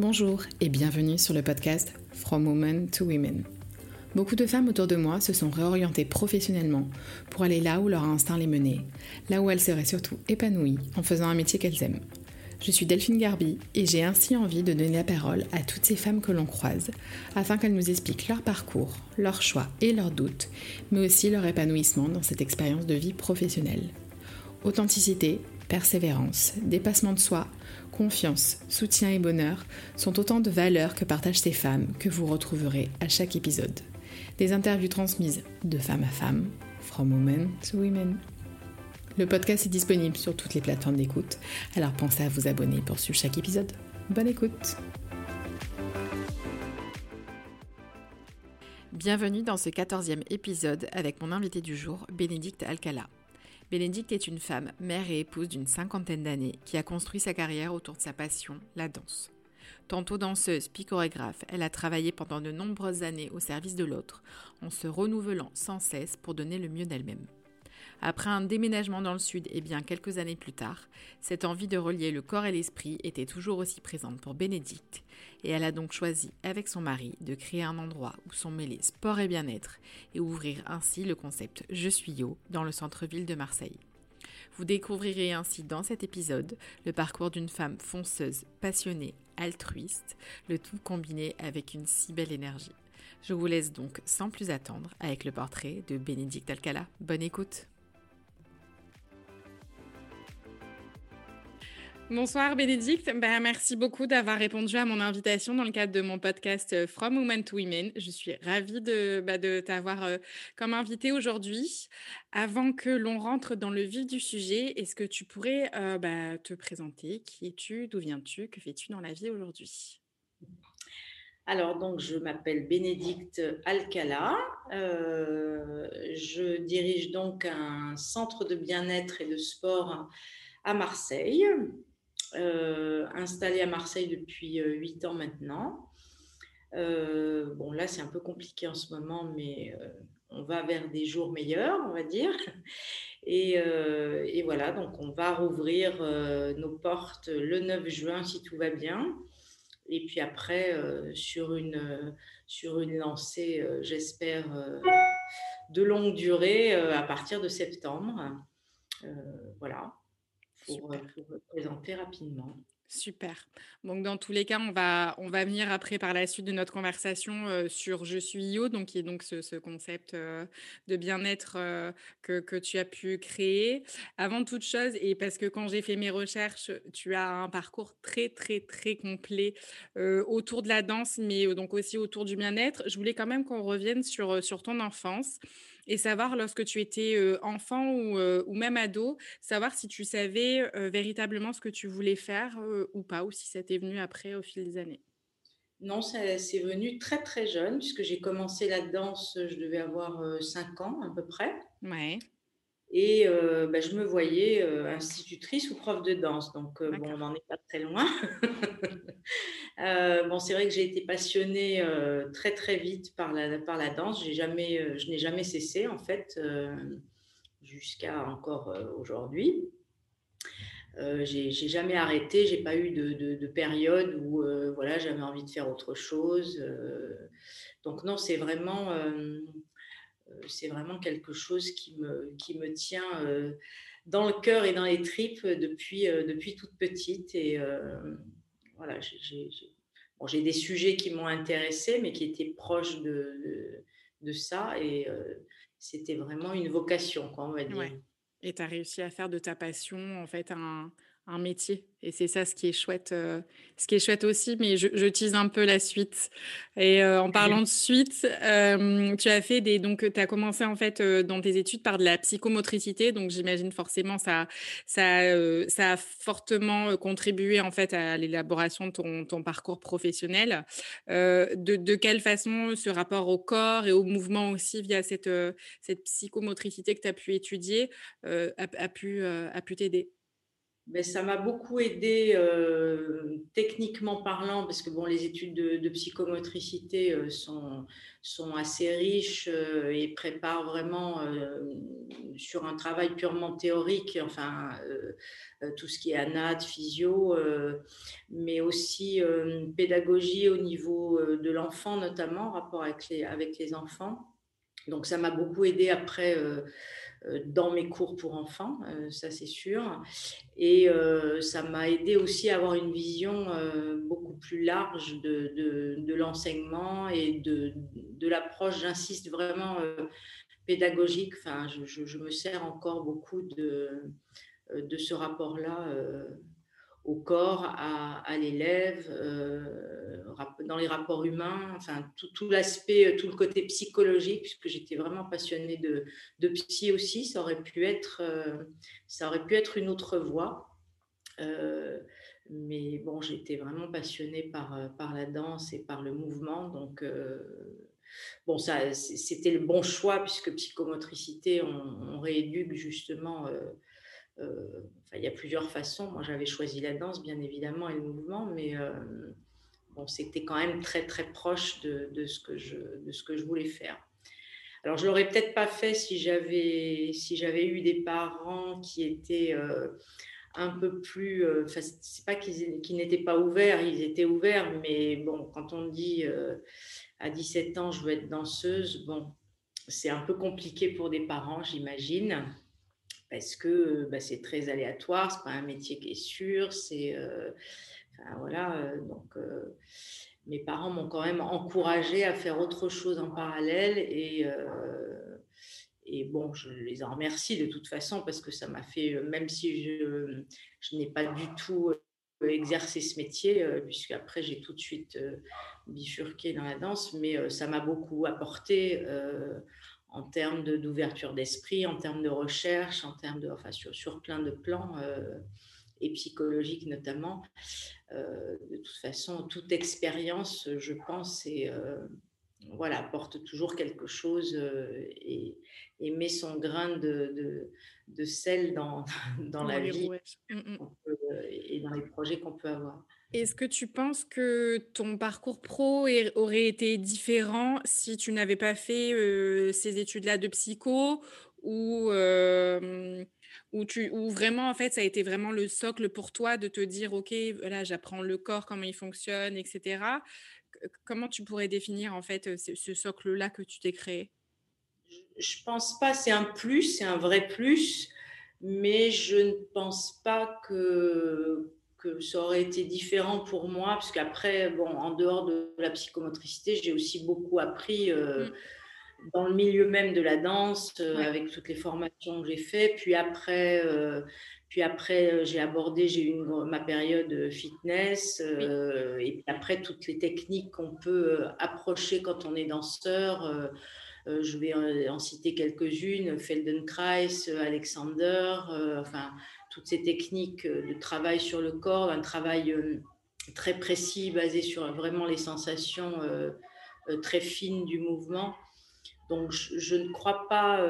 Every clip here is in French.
Bonjour et bienvenue sur le podcast From Women to Women. Beaucoup de femmes autour de moi se sont réorientées professionnellement pour aller là où leur instinct les menait, là où elles seraient surtout épanouies en faisant un métier qu'elles aiment. Je suis Delphine Garbi et j'ai ainsi envie de donner la parole à toutes ces femmes que l'on croise afin qu'elles nous expliquent leur parcours, leurs choix et leurs doutes, mais aussi leur épanouissement dans cette expérience de vie professionnelle. Authenticité, persévérance, dépassement de soi, confiance, soutien et bonheur sont autant de valeurs que partagent ces femmes que vous retrouverez à chaque épisode. Des interviews transmises de femme à femme, from women to women. Le podcast est disponible sur toutes les plateformes d'écoute, alors pensez à vous abonner pour suivre chaque épisode. Bonne écoute Bienvenue dans ce quatorzième épisode avec mon invité du jour, Bénédicte Alcala. Bénédicte est une femme, mère et épouse d'une cinquantaine d'années, qui a construit sa carrière autour de sa passion, la danse. Tantôt danseuse puis chorégraphe, elle a travaillé pendant de nombreuses années au service de l'autre, en se renouvelant sans cesse pour donner le mieux d'elle-même. Après un déménagement dans le sud et bien quelques années plus tard, cette envie de relier le corps et l'esprit était toujours aussi présente pour Bénédicte, et elle a donc choisi, avec son mari, de créer un endroit où sont mêlés sport et bien-être, et ouvrir ainsi le concept Je suis Yo dans le centre-ville de Marseille. Vous découvrirez ainsi dans cet épisode le parcours d'une femme fonceuse, passionnée, altruiste, le tout combiné avec une si belle énergie. Je vous laisse donc sans plus attendre avec le portrait de Bénédicte Alcala. Bonne écoute Bonsoir Bénédicte, ben, merci beaucoup d'avoir répondu à mon invitation dans le cadre de mon podcast euh, From Women to Women. Je suis ravie de, bah, t'avoir euh, comme invitée aujourd'hui. Avant que l'on rentre dans le vif du sujet, est-ce que tu pourrais euh, bah, te présenter? Qui es-tu? D'où viens-tu? Que fais-tu dans la vie aujourd'hui? Alors, donc, je m'appelle Bénédicte Alcala. je dirige donc un centre de bien-être et de sport à Marseille. Euh, installée à Marseille depuis euh, huit ans maintenant. Euh, bon, là, c'est un peu compliqué en ce moment, mais on va vers des jours meilleurs, on va dire. Et, et voilà, donc on va rouvrir nos portes le 9 juin si tout va bien. Et puis après, sur, une, sur une lancée, j'espère, de longue durée à partir de septembre. voilà pour, euh, présenter rapidement. Super. Donc dans tous les cas, on va, on va venir après par la suite de notre conversation euh, sur Je suis IO, donc qui est donc ce, concept euh, de bien-être que, que, tu as pu créer. Avant toute chose, et parce que quand j'ai fait mes recherches, tu as un parcours très très très complet autour de la danse, mais donc aussi autour du bien-être. Je voulais quand même qu'on revienne sur, sur ton enfance et savoir lorsque tu étais enfant ou, même ado, savoir si tu savais véritablement ce que tu voulais faire ou pas, ou si ça t'est venu après au fil des années? Non, c'est venu très très jeune, puisque j'ai commencé la danse, je devais avoir 5 ans à peu près. Ouais. Et bah, je me voyais institutrice ou prof de danse. Donc, bon, on n'en est pas très loin. bon, c'est vrai que j'ai été passionnée très, très vite par la, par la danse. Jamais, je n'ai jamais cessé, en fait, jusqu'à encore aujourd'hui. j'ai jamais arrêté, j'ai pas eu de, de, période où voilà, j'avais envie de faire autre chose. donc non, c'est vraiment euh, c'est vraiment quelque chose qui me, qui me tient euh, dans le cœur et dans les tripes depuis, euh, depuis toute petite. Et voilà, j'ai des sujets qui m'ont intéressée, mais qui étaient proches de, de, ça. Et c'était vraiment une vocation, quoi, on va dire. Et tu as réussi à faire de ta passion, en fait, un, un métier. Et c'est ça ce qui est chouette, euh, ce qui est chouette aussi. Mais je, je tease un peu la suite. Et euh, en parlant de suite, euh, tu as fait des, donc tu as commencé en fait dans tes études par de la psychomotricité. Donc j'imagine forcément ça, ça, a fortement contribué en fait à l'élaboration de ton, ton, parcours professionnel. De, quelle façon ce rapport au corps et au mouvement aussi via cette, cette psychomotricité que tu as pu étudier a, pu, a pu t'aider? Ben, ça m'a beaucoup aidé euh, techniquement parlant, parce que bon, les études de, psychomotricité euh, sont, sont assez riches euh, et préparent vraiment sur un travail purement théorique, enfin, tout ce qui est anat, physio, mais aussi pédagogie au niveau de l'enfant, notamment, en rapport avec les, avec les enfants. Donc, ça m'a beaucoup aidé après dans mes cours pour enfants, euh, ça c'est sûr. Et euh, ça m'a aidé aussi à avoir une vision beaucoup plus large de, de, l'enseignement et de, de l'approche, j'insiste vraiment, pédagogique. Enfin, je, je, me sers encore beaucoup de, de ce rapport-là au corps, à, l'élève, euh, dans les rapports humains, enfin tout, l'aspect, tout le côté psychologique, puisque j'étais vraiment passionnée de, de, psy aussi, ça aurait pu être, euh, ça aurait pu être une autre voie. Euh, mais bon, j'étais vraiment passionnée par, par la danse et par le mouvement, donc bon, ça, c'était le bon choix puisque psychomotricité, on rééduque justement euh, il y a plusieurs façons. Moi, j'avais choisi la danse, bien évidemment, et le mouvement, mais euh, bon, c'était quand même très, très proche de, ce que je, voulais faire. Alors, je l'aurais peut-être pas fait si j'avais eu des parents qui étaient euh, un peu plus. Enfin, c'est pas qu'ils n'étaient pas ouverts, ils étaient ouverts, mais bon, quand on dit à 17 ans, je veux être danseuse, bon, c'est un peu compliqué pour des parents, j'imagine parce que bah, c'est très aléatoire, c'est pas un métier qui est sûr, c'est euh, voilà euh, donc euh, mes parents m'ont quand même encouragé à faire autre chose en parallèle et et bon, je les en remercie de toute façon parce que ça m'a fait, même si je, je n'ai pas du tout exercé ce métier, puisque après j'ai tout de suite bifurqué dans la danse, mais ça m'a beaucoup apporté en termes d'ouverture d'esprit, en termes de recherche, en termes de, enfin, sur, sur plein de plans euh, et psychologiques notamment. Euh, de toute façon, toute expérience, je pense, et, euh, voilà, apporte toujours quelque chose et, et, met son grain de, de, de sel dans, dans, la vie mm, mm. et dans les projets qu'on peut avoir. Est-ce que tu penses que ton parcours pro aurait été différent si tu n'avais pas fait ces études-là de psycho ou, tu, vraiment, en fait, ça a été vraiment le socle pour toi de te dire, OK, là, j'apprends le corps, comment il fonctionne, etc. Comment tu pourrais définir, en fait, ce, ce socle-là que tu t'es créé? Je pense pas, c'est un plus, c'est un vrai plus, mais je ne pense pas que que ça aurait été différent pour moi, parce qu'après, bon, en dehors de la psychomotricité, j'ai aussi beaucoup appris euh, mm. dans le milieu même de la danse, euh, avec toutes les formations que j'ai faites. Puis après, euh, puis après j'ai abordé, j'ai eu ma période fitness, et puis après toutes les techniques qu'on peut approcher quand on est danseur. je vais en, citer quelques-unes, Feldenkrais, Alexander, enfin toutes ces techniques euh, de travail sur le corps, un travail euh, très précis basé sur vraiment les sensations euh, très fines du mouvement. Donc je, ne crois pas,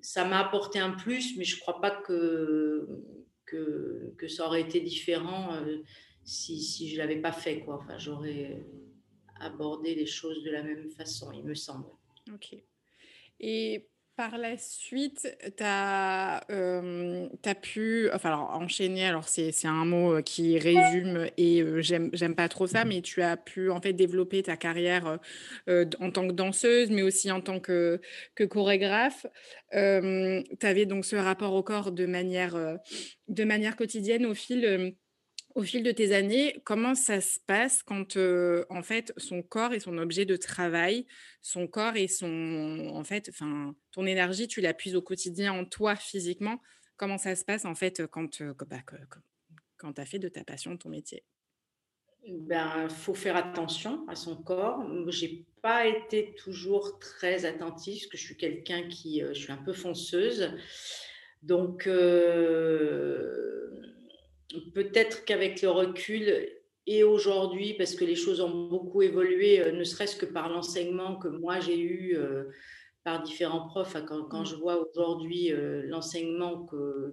ça m'a apporté un plus, mais je ne crois pas que, que, ça aurait été différent si, si je ne l'avais pas fait. Enfin, j'aurais abordé les choses de la même façon, il me semble. Ok. Et par la suite, tu as, euh, pu enfin, alors, enchaîner, alors c'est un mot euh, qui résume et euh, j'aime pas trop ça, mais tu as pu en fait développer ta carrière en tant que danseuse, mais aussi en tant que, que chorégraphe. tu avais donc ce rapport au corps de manière, de manière quotidienne au fil au fil de tes années, comment ça se passe quand en fait son corps est son objet de travail, son corps et son en fait, enfin ton énergie, tu la puises au quotidien en toi physiquement? Comment ça se passe en fait quand bah, quand tu as fait de ta passion ton métier? Ben, faut faire attention à son corps. J'ai pas été toujours très attentive parce que je suis quelqu'un qui, je suis un peu fonceuse, donc peut-être qu'avec le recul et aujourd'hui, parce que les choses ont beaucoup évolué, euh, ne serait-ce que par l'enseignement que moi j'ai eu euh, par différents profs, quand, je vois aujourd'hui euh, l'enseignement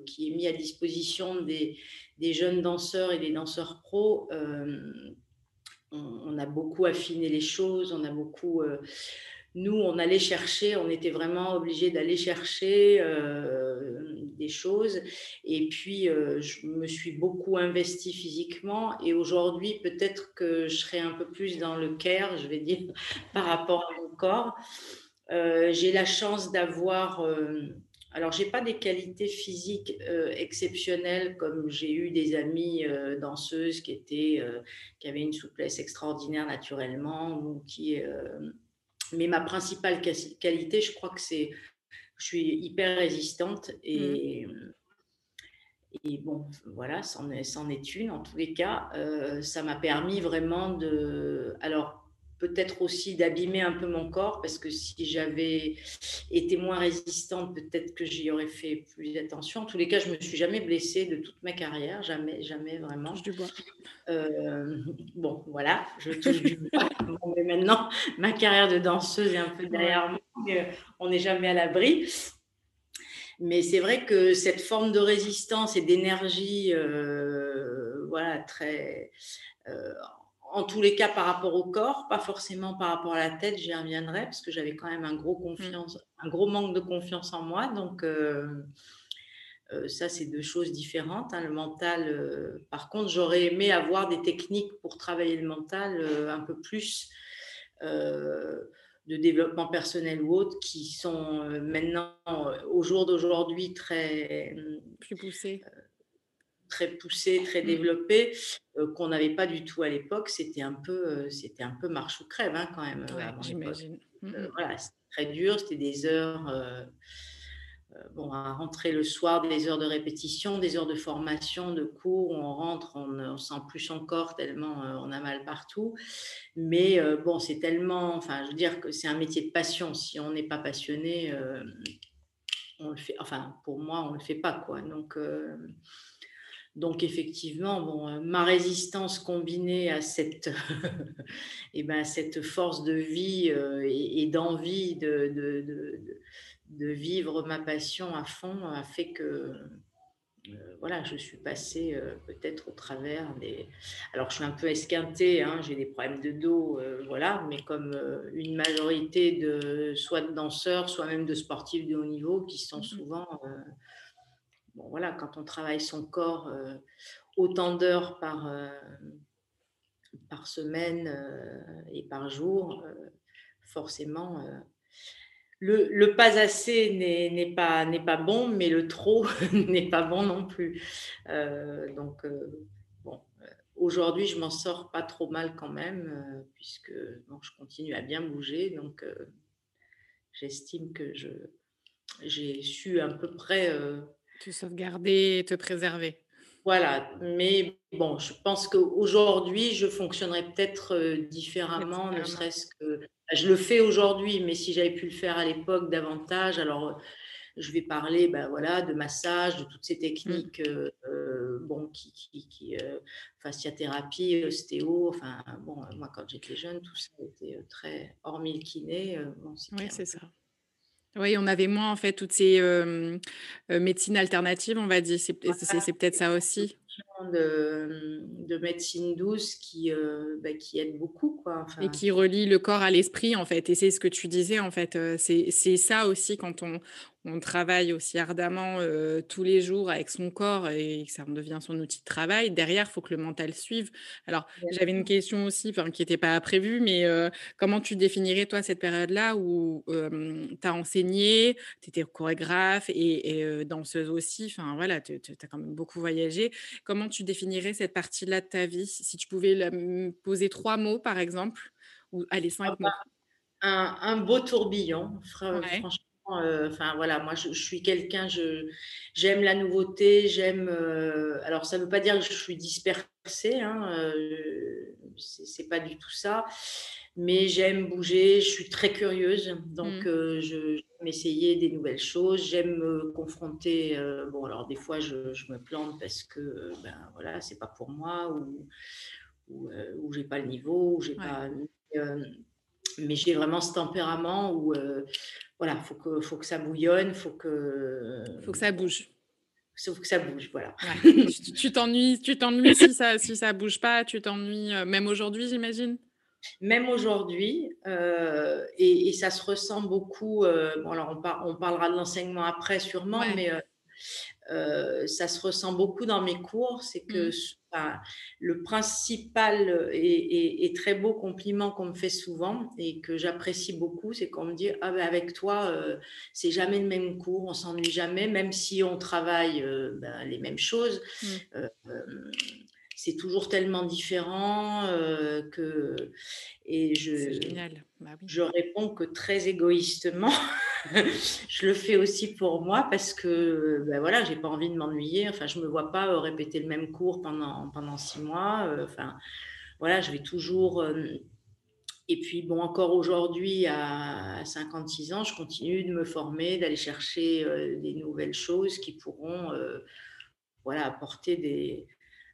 qui est mis à disposition des, jeunes danseurs et des danseurs pros, on, a beaucoup affiné les choses, on a beaucoup nous, on allait chercher, on était vraiment obligé d'aller chercher des choses. Et puis, je me suis beaucoup investie physiquement. Et aujourd'hui, peut-être que je serai un peu plus dans le care, je vais dire, par rapport à mon corps. J'ai la chance d'avoir alors, je n'ai pas des qualités physiques euh, exceptionnelles comme j'ai eu des amies euh, danseuses qui, étaient, euh, qui avaient une souplesse extraordinaire naturellement. Ou qui, mais ma principale qualité, je crois que c'est je suis hyper résistante et, mmh. et bon, voilà, c'en est, est, une en tous les cas. ça m'a permis vraiment de. Alors, peut-être aussi d'abîmer un peu mon corps parce que si j'avais été moins résistante, peut-être que j'y aurais fait plus attention. En tous les cas, je me suis jamais blessée de toute ma carrière, jamais, jamais vraiment. du bois. Euh, bon, voilà, je touche du bois. mais maintenant, ma carrière de danseuse est un peu derrière moi, mais on n'est jamais à l'abri. Mais c'est vrai que cette forme de résistance et d'énergie, euh, voilà, très euh, en tous les cas par rapport au corps, pas forcément par rapport à la tête, j'y reviendrai parce que j'avais quand même un gros, mmh. confiance, un gros manque de confiance en moi. Donc, euh, euh, ça, c'est deux choses différentes. Hein. Le mental, euh, par contre, j'aurais aimé avoir des techniques pour travailler le mental un peu plus de développement personnel ou autre qui sont maintenant, au jour d'aujourd'hui, très... Plus poussées très poussé, très mmh. développé, euh, qu'on n'avait pas du tout à l'époque. C'était un peu, euh, c'était un peu marche ou crève hein, quand même. J'imagine. Mmh, euh, voilà, c'était très dur. C'était des heures. bon, à rentrer le soir, des heures de répétition, des heures de formation, de cours, on rentre, on, sent plus encore tellement on a mal partout. Mais bon, c'est tellement, enfin, je veux dire que c'est un métier de passion. Si on n'est pas passionné, on le fait, enfin, pour moi, on le fait pas, quoi. Donc, donc effectivement, bon, euh, ma résistance combinée à cette, et eh ben, cette force de vie euh, et, d'envie de, de, de, vivre ma passion à fond a fait que euh, voilà, je suis passée peut-être au travers des... Alors je suis un peu esquintée, hein, j'ai des problèmes de dos, voilà, mais comme une majorité de soit de danseurs, soit même de sportifs de haut niveau qui sont mmh voilà, quand on travaille son corps euh, autant d'heures par, euh, semaine euh, et par jour, forcément, le, pas assez n'est pas, pas bon, mais le trop n'est pas bon non plus. donc, aujourd'hui, je m'en sors pas trop mal quand même, puisque je continue à bien bouger. Donc, j'estime que je, j'ai su à peu près te sauvegarder et te préserver. Voilà, mais bon, je pense qu'aujourd'hui, je fonctionnerais peut-être euh, différemment, ne serait-ce que. Bah, je le fais aujourd'hui, mais si j'avais pu le faire à l'époque davantage, alors euh, je vais parler bah, voilà, de massage, de toutes ces mmh. techniques, euh, bon, qui, qui, qui fasciathérapie, ostéo, enfin, bon, moi quand j'étais jeune, tout ça était très, hormis le kiné. Bon, oui, c'est ça. Oui, on avait moins en fait toutes ces médecines alternatives, on va dire. C'est peut-être ça aussi. De, de, médecine douce qui, bah, qui aide beaucoup. Quoi. Et qui relie le corps à l'esprit, en fait. Et c'est ce que tu disais, en fait. C'est ça aussi quand on, on travaille aussi ardemment euh, tous les jours avec son corps et que ça devient son outil de travail, derrière, il faut que le mental suive. Alors, j'avais une question aussi qui n'était pas prévue, mais euh, comment tu définirais, toi, cette période-là où tu as enseigné, tu étais chorégraphe et, et danseuse aussi, enfin voilà, tu as quand même beaucoup voyagé. Comment tu définirais cette partie-là de ta vie? Si tu pouvais poser trois mots, par exemple, ou allez, cinq ah mots. Bah, un, un, beau tourbillon, franchement euh, voilà, moi je, suis quelqu'un, j'aime la nouveauté, j'aime. Euh, alors ça ne veut pas dire que je suis dispersée, hein, euh, c'est, pas du tout ça, mais j'aime bouger, je suis très curieuse, donc mmh. je, j'aime essayer des nouvelles choses, j'aime me confronter. bon alors des fois je, me plante parce que ben voilà c'est pas pour moi ou ou, ou j'ai pas le niveau, ou j'ai pas mais j'ai vraiment ce tempérament où voilà, faut que, faut que ça bouillonne, faut que. Faut que ça bouge. Faut que ça bouge, voilà. tu t'ennuies, tu t'ennuies si ça, si ça bouge pas, tu t'ennuies, euh, même aujourd'hui, j'imagine? Même aujourd'hui, euh, et, ça se ressent beaucoup. Euh, bon, alors on, on, parlera de l'enseignement après sûrement, mais euh, ça se ressent beaucoup dans mes cours. C'est que mmh. le principal et, très beau compliment qu'on me fait souvent et que j'apprécie beaucoup, c'est qu'on me dit ah ben avec toi, c'est jamais le même cours, on s'ennuie jamais, même si on travaille ben, les mêmes choses. Mmh c'est toujours tellement différent euh, que et je bah je réponds que très égoïstement. Je le fais aussi pour moi parce que ben voilà j'ai pas envie de m'ennuyer. Enfin je me vois pas euh, répéter le même cours pendant pendant six mois euh, enfin voilà je vais toujours et puis, bon, encore aujourd'hui, à 56 ans, je continue de me former, d'aller chercher des nouvelles choses qui pourront voilà, apporter des,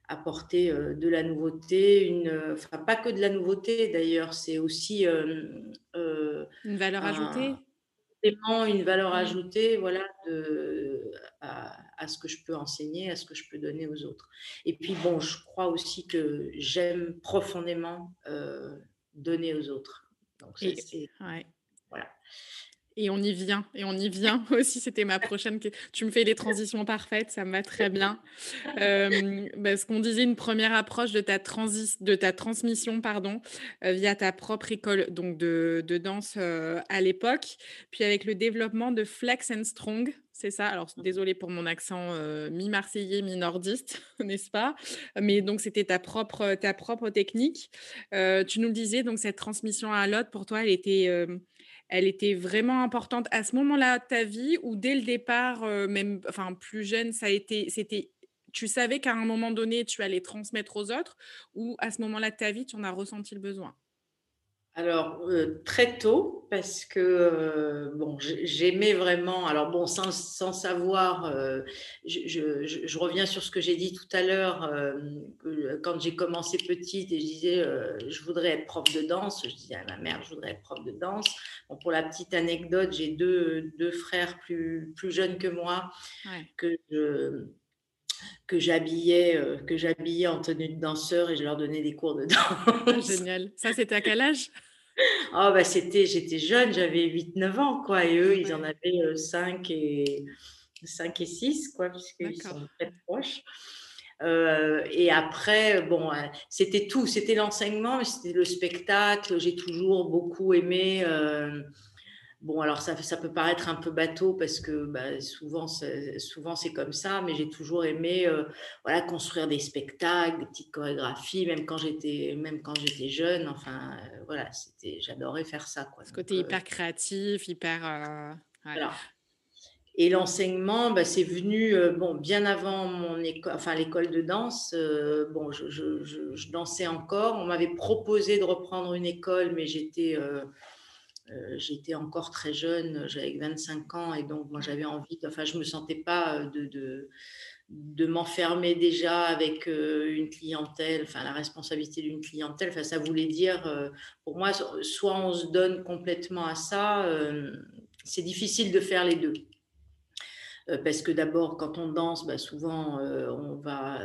apporter euh, de la nouveauté, une, enfin pas que de la nouveauté d'ailleurs, c'est aussi euh, euh, une valeur ajoutée? Une valeur mmh. ajoutée, voilà, de, à, ce que je peux enseigner, à ce que je peux donner aux autres. Et puis bon, je crois aussi que j'aime profondément donner aux autres. Donc voilà. Et on y vient, et on y vient aussi. C'était ma prochaine. Tu me fais les transitions parfaites, ça me va très bien. Euh, parce qu'on disait une première approche de ta, transi de ta transmission pardon, euh, via ta propre école donc de, de danse euh, à l'époque, puis avec le développement de Flex and Strong. C'est ça? Alors, désolée pour mon accent mi-marseillais, mi-nordiste, n'est-ce pas? Mais donc, c'était ta propre, ta propre technique. tu nous disais, donc, cette transmission à l'autre, pour toi, elle était elle était vraiment importante à ce moment-là de ta vie ou dès le départ, euh, même enfin plus jeune, ça a été, c'était, tu savais qu'à un moment donné, tu allais transmettre aux autres ou à ce moment-là de ta vie, tu en as ressenti le besoin? Alors, euh, très tôt, parce que euh, bon, j'aimais vraiment, alors bon, sans, savoir, euh, je, reviens sur ce que j'ai dit tout à l'heure, quand j'ai commencé petite et je disais, je voudrais être prof de danse, je disais à ma mère, je voudrais être prof de danse. Bon, pour la petite anecdote, j'ai deux, deux, frères plus, plus jeunes que moi, que je que j'habillais euh, que j'habillais en tenue de danseur et je leur donnais des cours de danse. Génial. Ça, c'était à quel âge? Oh, bah, c'était, j'étais jeune, j'avais 8-9 ans, quoi, et eux, ils en avaient 5 euh, et, 5 et 6, quoi, puisqu'ils sont très proches. Euh, et après, bon, c'était tout, c'était l'enseignement, c'était le spectacle. J'ai toujours beaucoup aimé Bon, alors ça, ça peut paraître un peu bateau parce que bah, souvent, souvent c'est comme ça, mais j'ai toujours aimé euh, voilà, construire des spectacles, des petites chorégraphies, même quand j'étais, même quand j'étais jeune. Enfin, euh, voilà, c'était, j'adorais faire ça. Quoi. Ce côté euh, hyper créatif, hyper. Et l'enseignement, bah, c'est venu bon, bien avant mon école, enfin, l'école de danse. bon, je, je, je, dansais encore. On m'avait proposé de reprendre une école, mais j'étais euh, j'étais encore très jeune, j'avais 25 ans et donc moi j'avais envie, enfin je me sentais pas euh, de m'enfermer déjà avec euh, une clientèle, enfin la responsabilité d'une clientèle, enfin ça voulait dire, pour moi, soit on se donne complètement à ça, c'est difficile de faire les deux. Parce que d'abord, quand on danse, bah, souvent, on va,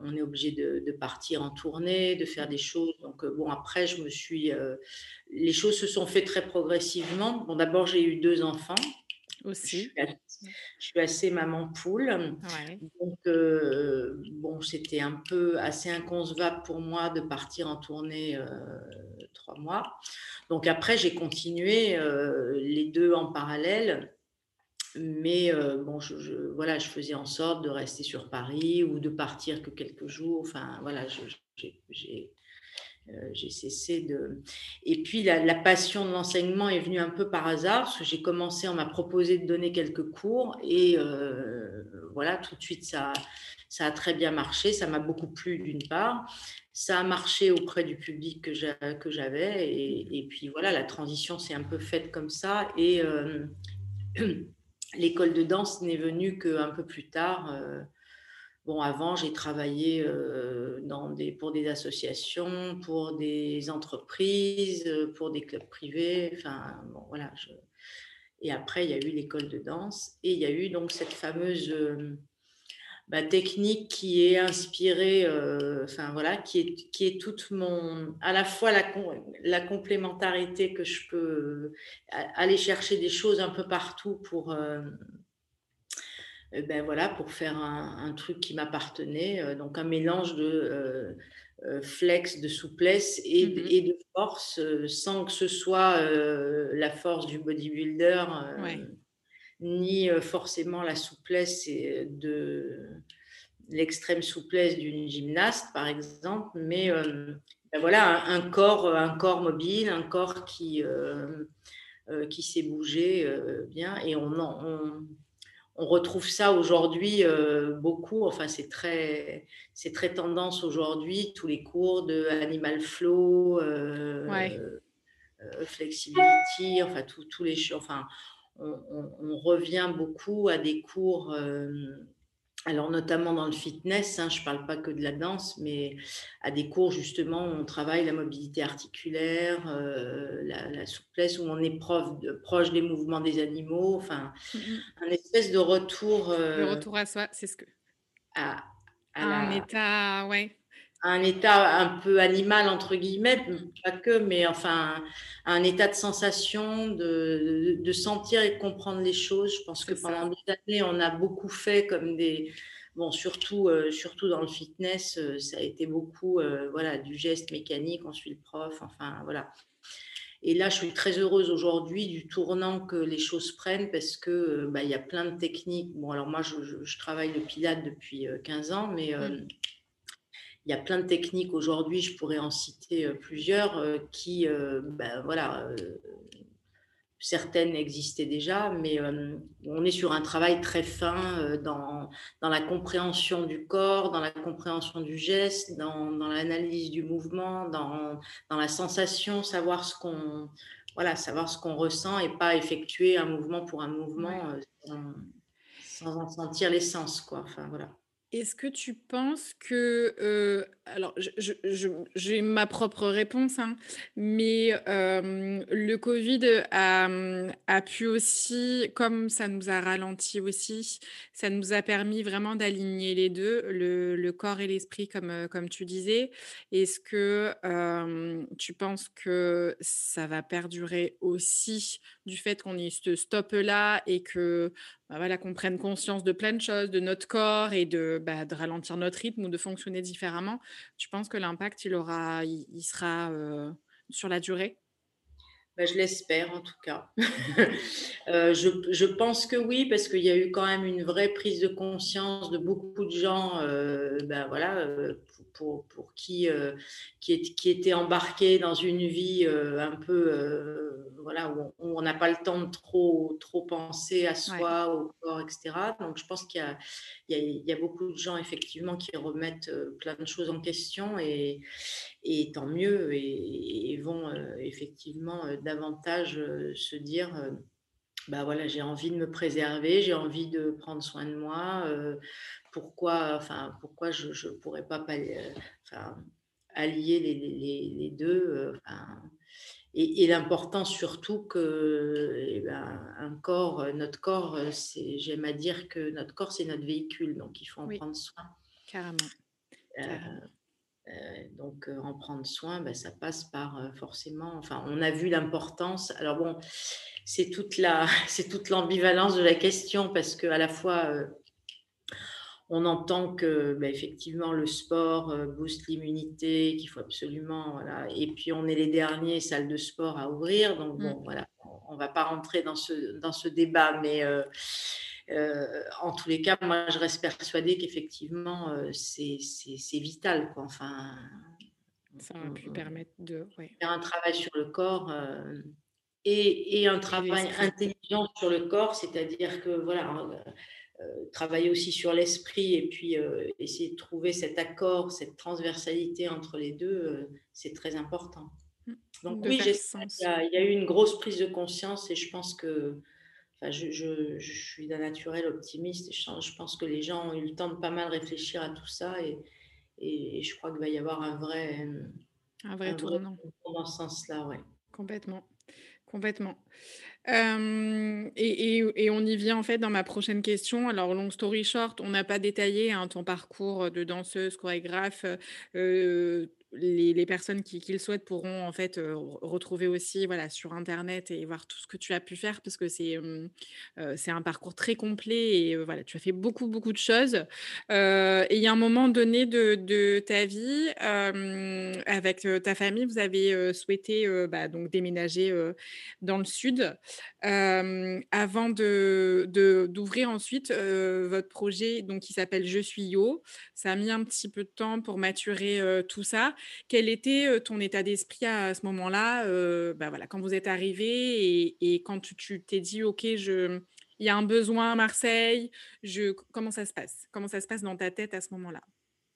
on, est obligé de, partir en tournée, de faire des choses. Donc, euh, bon, après, je me suis. Euh, les choses se sont faites très progressivement. Bon, d'abord, j'ai eu deux enfants. Aussi. Je suis assez, maman poule. Donc, euh, bon, c'était un peu assez inconcevable pour moi de partir en tournée trois mois. Donc, après, j'ai continué les deux en parallèle. Mais bon, je, voilà, je faisais en sorte de rester sur Paris ou de partir que quelques jours. Enfin, voilà, j'ai cessé de. Et puis, la, passion de l'enseignement est venue un peu par hasard, j'ai commencé, on m'a proposé de donner quelques cours, et voilà, tout de suite, ça, ça a très bien marché. Ça m'a beaucoup plu, d'une part. Ça a marché auprès du public que j'avais, et, puis voilà, la transition s'est un peu faite comme ça. Et. L'école de danse n'est venue qu'un peu plus tard. Euh, bon, avant, j'ai travaillé euh, pour des associations, pour des entreprises, pour des clubs privés. Enfin, bon, voilà. Et après, il y a eu l'école de danse et il y a eu donc cette fameuse technique qui est inspirée, euh, enfin voilà, qui est, qui est toute mon, à la fois la, la complémentarité que je peux aller chercher des choses un peu partout pour, euh, ben voilà, pour faire un, truc qui m'appartenait. Euh, donc un mélange de flex, de souplesse et, mmh et de force, sans que ce soit la force du bodybuilder ni forcément la souplesse de l'extrême souplesse d'une gymnaste, par exemple, mais ben voilà, un, corps, un corps mobile, un corps qui, qui sait bouger bien. Et on, on, on retrouve ça aujourd'hui beaucoup. Enfin, c'est très, c'est très tendance aujourd'hui. Tous les cours de Animal Flow, Flexibility, enfin, tous les, enfin, on, revient beaucoup à des cours, euh, alors notamment dans le fitness, hein, je ne parle pas que de la danse, mais à des cours justement où on travaille la mobilité articulaire, euh, la, souplesse, où on est proche des mouvements des animaux, enfin, mmh un espèce de retour. le euh, retour à soi, c'est ce que. À, un état, ouais un état un peu animal, entre guillemets, pas que, mais enfin, un état de sensation, de, de, sentir et de comprendre les choses. Je pense que pendant des années, on a beaucoup fait comme des. Bon, surtout, euh, surtout dans le fitness, euh, ça a été beaucoup euh, voilà, du geste mécanique, on suit le prof, enfin voilà. Et là, je suis très heureuse aujourd'hui du tournant que les choses prennent parce que bah, il y a plein de techniques. Bon, alors moi, je, je, travaille le Pilates depuis 15 ans, mais mmh il y a plein de techniques aujourd'hui, je pourrais en citer euh, plusieurs, euh, qui, euh, ben, voilà, certaines existaient déjà, mais on est sur un travail très fin dans, dans, la compréhension du corps, dans la compréhension du geste, dans, dans l'analyse du mouvement, dans, dans, la sensation, savoir ce qu'on voilà, savoir ce qu'on ressent et pas effectuer un mouvement pour un mouvement sans, sans, en sentir l'essence. Quoi. Enfin, voilà. Est-ce que tu penses que, alors j'ai ma propre réponse, hein, mais le Covid a, pu aussi, comme ça nous a ralenti aussi, ça nous a permis vraiment d'aligner les deux, le, corps et l'esprit, comme tu disais. Est-ce que tu penses que ça va perdurer aussi du fait qu'on ait ce stop-là et que bah, voilà, qu'on prenne conscience de plein de choses, de notre corps et de, bah, de ralentir notre rythme ou de fonctionner différemment, tu penses que l'impact, il, aura, il, sera euh, sur la durée bah, je l'espère en tout cas. Euh, je, je, pense que oui, parce qu'il y a eu quand même une vraie prise de conscience de beaucoup de gens euh, ben voilà, pour, pour, qui, qui, qui, étaient embarqués dans une vie un peu voilà, où on n'a pas le temps de trop, trop penser à soi, au corps, etc. Donc, je pense qu'il y, y, y a, beaucoup de gens, effectivement, qui remettent euh, plein de choses en question et, et tant mieux, et, vont euh, effectivement euh, davantage se dire bah voilà, j'ai envie de me préserver, j'ai envie de prendre soin de moi. pourquoi, enfin, pourquoi je ne pourrais pas enfin, allier les, les, les deux et, l'important surtout que eh ben, un corps, notre corps, j'aime à dire que notre corps, c'est notre véhicule, donc il faut en prendre soin. Carrément. Euh, euh, donc en prendre soin, ben, ça passe par forcément, enfin, on a vu l'importance. Alors bon, c'est toute la, c'est toute l'ambivalence de la question parce que à la fois on entend que bah, effectivement le sport euh, booste l'immunité, qu'il faut absolument voilà. Et puis on est les derniers salles de sport à ouvrir, donc bon mmh. voilà, on va pas rentrer dans ce dans ce débat, mais euh, euh, en tous les cas, moi je reste persuadée qu'effectivement c'est vital quoi. Enfin, ça va pu permettre de faire un travail sur le corps. Et, et, un travail intelligent sur le corps, c'est-à-dire que voilà, euh, travailler aussi sur l'esprit et puis euh, essayer de trouver cet accord, cette transversalité entre les deux, euh, c'est très important. Mmh. Donc oui, il y, a eu une grosse prise de conscience et je pense que je, je, je, suis d'un naturel optimiste et je, pense que les gens ont eu le temps de pas mal réfléchir à tout ça et, et, je crois qu'il va y avoir un vrai, un vrai tournant dans ce sens-là. Ouais. Complètement. Complètement. Et et et on y vient, en fait, dans ma prochaine question. Alors long story short, on n'a pas détaillé, hein, ton parcours de danseuse, chorégraphe, heu, les personnes qui le souhaitent pourront, en fait, re retrouver aussi, voilà, sur internet et voir tout ce que tu as pu faire parce que c'est, heu, c'est un parcours très complet et heu, voilà, tu as fait beaucoup, beaucoup de choses. Et il y a un moment donné de de ta vie, avec, ta famille, vous avez, souhaité, bah, donc déménager, dans le sud, avant de d'ouvrir ensuite, votre projet donc qui s'appelle Je suis Yo. Ça a mis un petit peu de temps pour maturer, tout ça. Quel était, ton état d'esprit à ce moment-là, bah, voilà, quand vous êtes arrivés et et quand tu t'es dit: «OK, je il y a un besoin à Marseille, je» comment ça se passe? Comment ça se passe dans ta tête à ce moment-là?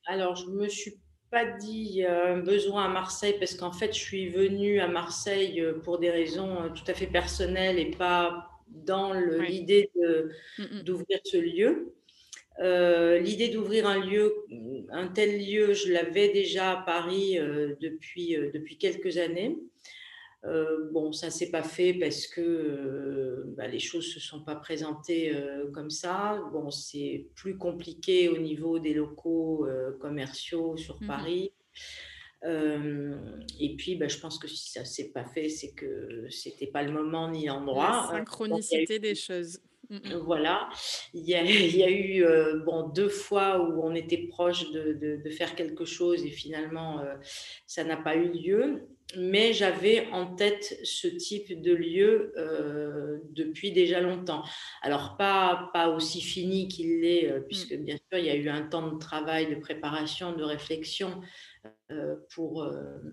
Alors, je me suis pas dit: «Il y a un besoin à Marseille» parce qu'en fait, je suis venue à Marseille, pour des raisons, tout à fait personnelles et pas dans l'idée Mmh mh. d'ouvrir ce lieu. Heu, l'idée d'ouvrir un lieu, un tel lieu, je l'avais déjà à Paris, heu, depuis, heu, depuis quelques années. Bon, ça s'est pas fait parce que, bah, les choses se sont pas présentées, comme ça. Bon, c'est plus compliqué au niveau des locaux, commerciaux sur Mmh mh. Paris. Et puis, bah, je pense que si ça s'est pas fait, c'est que c'était pas le moment ni La l'endroit. Donc eu synchronicité des choses. Mmh voilà, il y a il y a eu, heu, bon 2 fois où on était proche de de de faire quelque chose et finalement, heu, ça n'a pas eu lieu. Mais j'avais en tête ce type de lieu, heu, depuis déjà longtemps. Alors pas pas aussi fini qu'il l'est, Mmh. puisque bien sûr il y a eu un temps de travail, de préparation, de réflexion, pour, hem,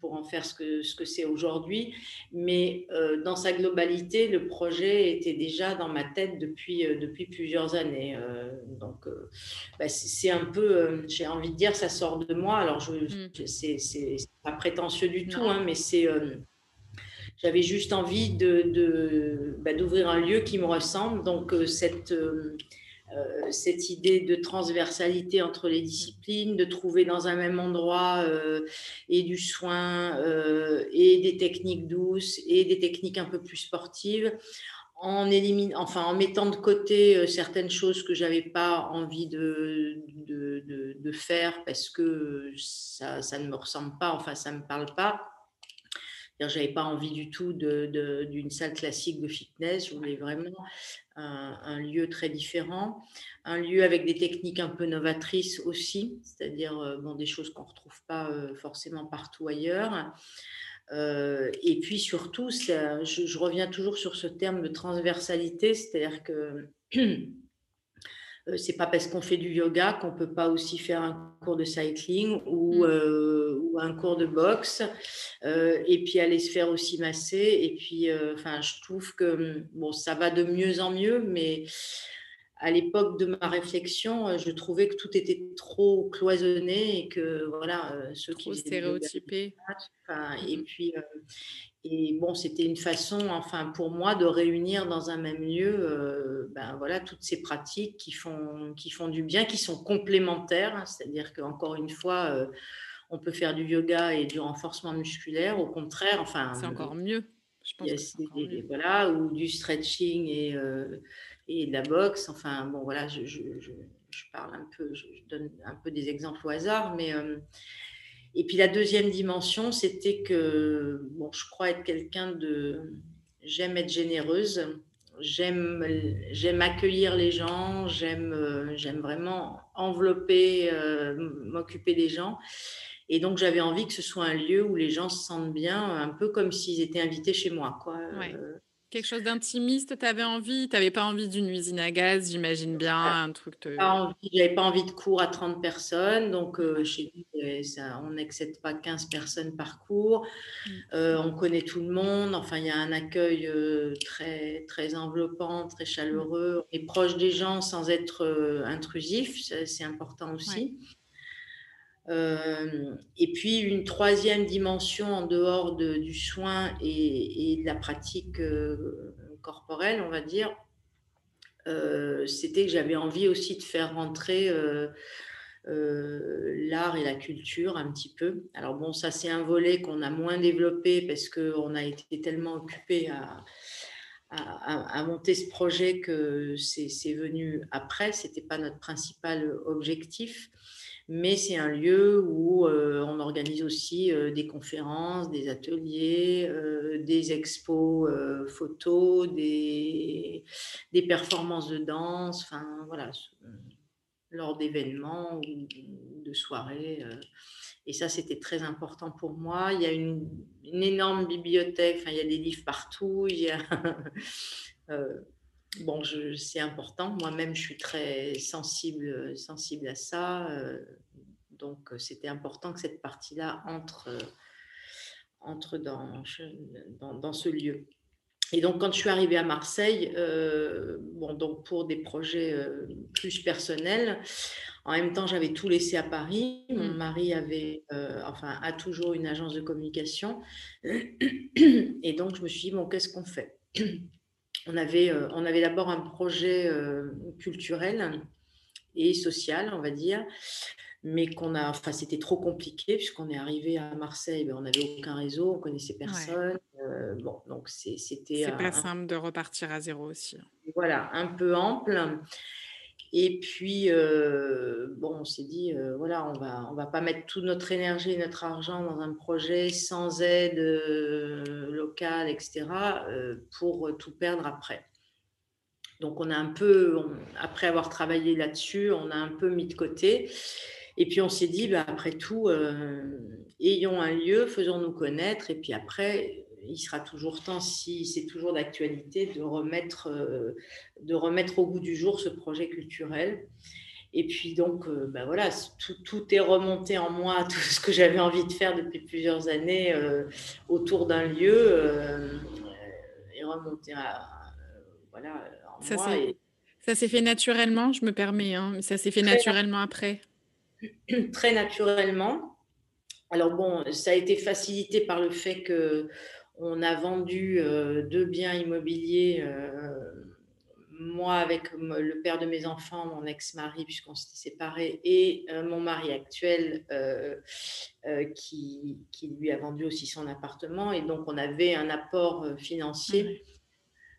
pour en faire ce que ce que c'est aujourd'hui. Mais, heu, dans sa globalité, le projet était déjà dans ma tête depuis, depuis plusieurs années, donc, bah, c'est un peu, j'ai envie de dire, ça sort de moi. Alors je je c'est pas prétentieux du tout, hein, mais c'est, j'avais juste envie de de, bah, d'ouvrir un lieu qui me ressemble. Donc, cette, cette idée de transversalité entre les disciplines, de trouver dans un même endroit, heu et du soin, heu et des techniques douces et des techniques un peu plus sportives, en élimin enfin, en mettant de côté, certaines choses que j'avais pas envie de de de de faire parce que, ça ça ne me ressemble pas, enfin, ça me parle pas. J'avais pas envie du tout d'une salle classique de fitness. Je voulais vraiment un lieu très différent, un lieu avec des techniques un peu novatrices aussi, c'est-à-dire, heu, bon, des choses qu'on retrouve pas, heu, forcément partout ailleurs. Heu et puis surtout, ça je reviens toujours sur ce terme de transversalité, c'est-à-dire que, c'est pas parce qu'on fait du yoga qu'on peut pas aussi faire un cours de cycling ou, heu, ou un cours de boxe, heu et puis aller se faire aussi masser. Et puis, enfin, je trouve que, bon, ça va de mieux en mieux, mais à l'époque de ma réflexion, heu, je trouvais que tout était trop cloisonné et que voilà, heu, ceux qui Trop faisaient du yoga stéréotypé. enfin Mmh et puis, heu et bon, c'était une façon, enfin, pour moi, de réunir dans un même lieu, ben, voilà, toutes ces pratiques qui font qui font du bien, qui sont complémentaires. C'est-à-dire qu'encore une fois, on peut faire du yoga et du renforcement musculaire. Au contraire, enfin, C'est encore mieux. Je pense mieux. voilà, ou du stretching et et de la boxe. Enfin, bon, voilà, je je je je parle un peu, je donne un peu des exemples au hasard, mais hem et puis la deuxième dimension, c'était que, bon, je crois être quelqu'un de j'aime être généreuse, j'aime accueillir les gens, j'aime, j'aime vraiment envelopper, heu, m m'occuper des gens et donc j'avais envie que ce soit un lieu où les gens se sentent bien, un peu comme s'ils étaient invités chez moi, quoi, Ouais. Quelque chose d'intimiste, tu avais envie? Tu avais pas envie d'une usine à gaz, j'imagine bien, un truc envie j'avais pas envie de cours à 30 personnes, donc Ouais. chez nous, ça on n'excède pas 15 personnes par cours. Mmh. Heu, on connaît tout le monde, enfin, il y a un accueil, heu, très très enveloppant, très Mmh. chaleureux. On est proche des gens sans être, intrusif, c'est important Ouais. Hem et puis une 3e dimension en dehors de du soin et de la pratique, heu, corporelle, on va dire heu, c'était que j'avais envie aussi de faire rentrer, l'art et la culture un petit peu. Alors bon, ça, c'est un volet qu'on a moins développé parce qu'on a été tellement occupés à à, monter ce projet que c'est venu après. Ce n'était pas notre principal objectif, mais c'est un lieu où euh, on organise aussi euh, des conférences, des ateliers, euh, des expos photos, des, performances de danse, enfin voilà, lors d'événements ou de soirées. Et ça, c'était très important pour moi. Il y a une, énorme bibliothèque, il y a des livres partout. bon, c'est important. Moi-même, je suis très sensible, sensible à ça. Euh, donc, c'était important que cette partie-là entre, entre dans, dans, dans, ce lieu. Et donc, quand je suis arrivée à Marseille, euh, bon, donc pour des projets plus personnels, en même temps, j'avais tout laissé à Paris. Mon mmh. mari avait, euh, enfin, a toujours une agence de communication. Et donc, je me suis dit, bon, qu'est-ce qu'on fait? On avait, euh, on avait d'abord un projet euh, culturel et social, on va dire, mais qu'on a, enfin, c'était trop compliqué puisqu'on est arrivé à Marseille, ben, on n'avait aucun réseau, on connaissait personne. bon, donc c'était. C'est pas simple de repartir à zéro aussi. Voilà, un peu ample. Et puis, euh, bon, on s'est dit, euh, voilà, on va, on va pas mettre toute notre énergie et notre argent dans un projet sans aide euh, locale, etc., pour tout perdre après. Donc, on a un peu, après avoir travaillé là-dessus, on a un peu mis de côté. Et puis, on s'est dit, bah, après tout, ayons un lieu, faisons-nous connaître. Et puis après, il sera toujours temps, si c'est toujours d'actualité, de remettre, euh, de remettre au goût du jour ce projet culturel. Et puis donc, euh, bah voilà, tout, tout, est remonté en moi, tout ce que j'avais envie de faire depuis plusieurs années euh, autour d'un lieu est remonté à, voilà, en ça moi. Ça s'est fait naturellement, je me permets, hein, mais ça s'est fait naturellement après. Très naturellement. Alors bon, ça a été facilité par le fait que on a vendu euh, deux biens immobiliers, euh, moi avec le père de mes enfants, mon ex-mari, puisqu'on s'était séparés, et euh, mon mari actuel qui, lui a vendu aussi son appartement. Et donc, on avait un apport financier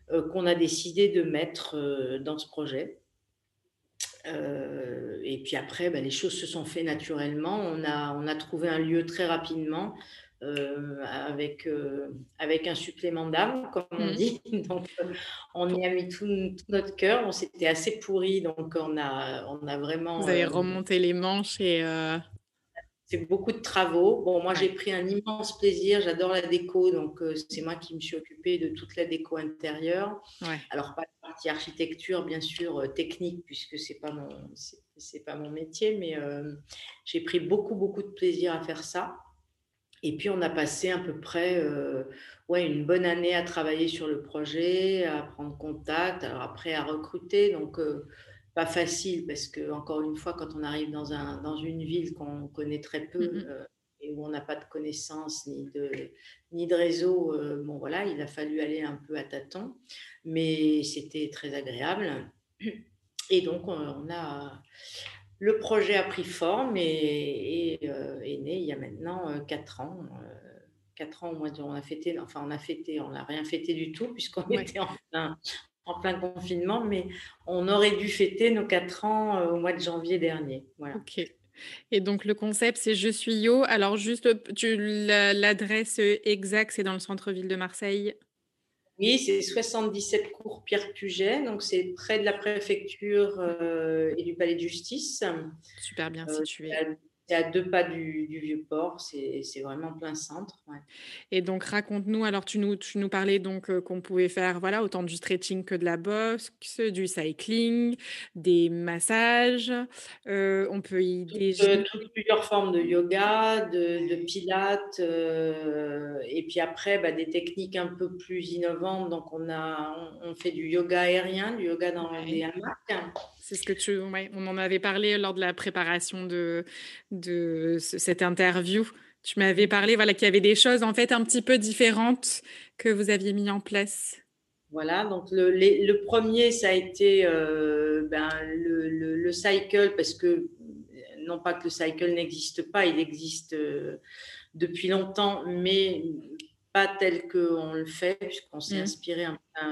qu'on a décidé de mettre dans ce projet. et puis après, ben, les choses se sont faites naturellement. On a, on a trouvé un lieu très rapidement. Euh, avec, euh, avec un supplément d'âme, comme on mmh. dit. Donc, on y a mis tout, notre cœur. On s'était assez pourri, donc on a, on a vraiment. Vous avez euh, remonté les manches et. C'est beaucoup de travaux. Bon, moi, j'ai pris un immense plaisir. J'adore la déco, donc c'est moi qui me suis occupée de toute la déco intérieure. Alors, pas la partie architecture, bien sûr, technique, puisque c'est pas mon, c'est pas mon métier, mais j'ai pris beaucoup, beaucoup de plaisir à faire ça. Et puis, on a passé à peu près euh, ouais, une bonne année à travailler sur le projet, à prendre contact, alors après à recruter. Donc, euh, pas facile parce que, encore une fois, quand on arrive dans, un, dans une ville qu'on connaît très peu mmh euh, et où on n'a pas de connaissances ni de, ni de réseau, bon voilà, il a fallu aller un peu à tâtons, mais c'était très agréable. Et donc, on a le projet a pris forme et, euh, est né il y a maintenant euh, quatre ans. Euh, quatre ans au mois de on a fêté, enfin on a fêté, on n'a rien fêté du tout puisqu'on était en plein, en plein, confinement, mais on aurait dû fêter nos quatre ans au mois de janvier dernier. Voilà. Ok. Et donc le concept c'est Je suis Yo. Alors juste l'adresse exacte, c'est dans le centre-ville de Marseille? Oui, c'est 77 cours Pierre Puget, donc c'est près de la préfecture euh, et du palais de justice. Super bien euh, situé. C'est à deux pas du, vieux port, c'est vraiment plein centre. Et donc raconte-nous, alors tu nous, tu nous parlais donc euh, qu'on pouvait faire voilà autant du stretching que de la boxe, du cycling, des massages. Euh, on peut y déjà... toutes, plusieurs formes de yoga, de, de pilates, euh, et puis après bah, des techniques un peu plus innovantes. Donc on a, on, fait du yoga aérien, du yoga dans les hamacs. C'est ce que tu, on en avait parlé lors de la préparation de, de cette interview. Tu m'avais parlé, voilà, qu'il y avait des choses en fait un petit peu différentes que vous aviez mis en place. Voilà, donc le, le premier, ça a été euh, ben, le, le, cycle, parce que non pas que le cycle n'existe pas, il existe euh, depuis longtemps, mais pas tel qu'on le fait, puisqu'on s'est Mmh. inspiré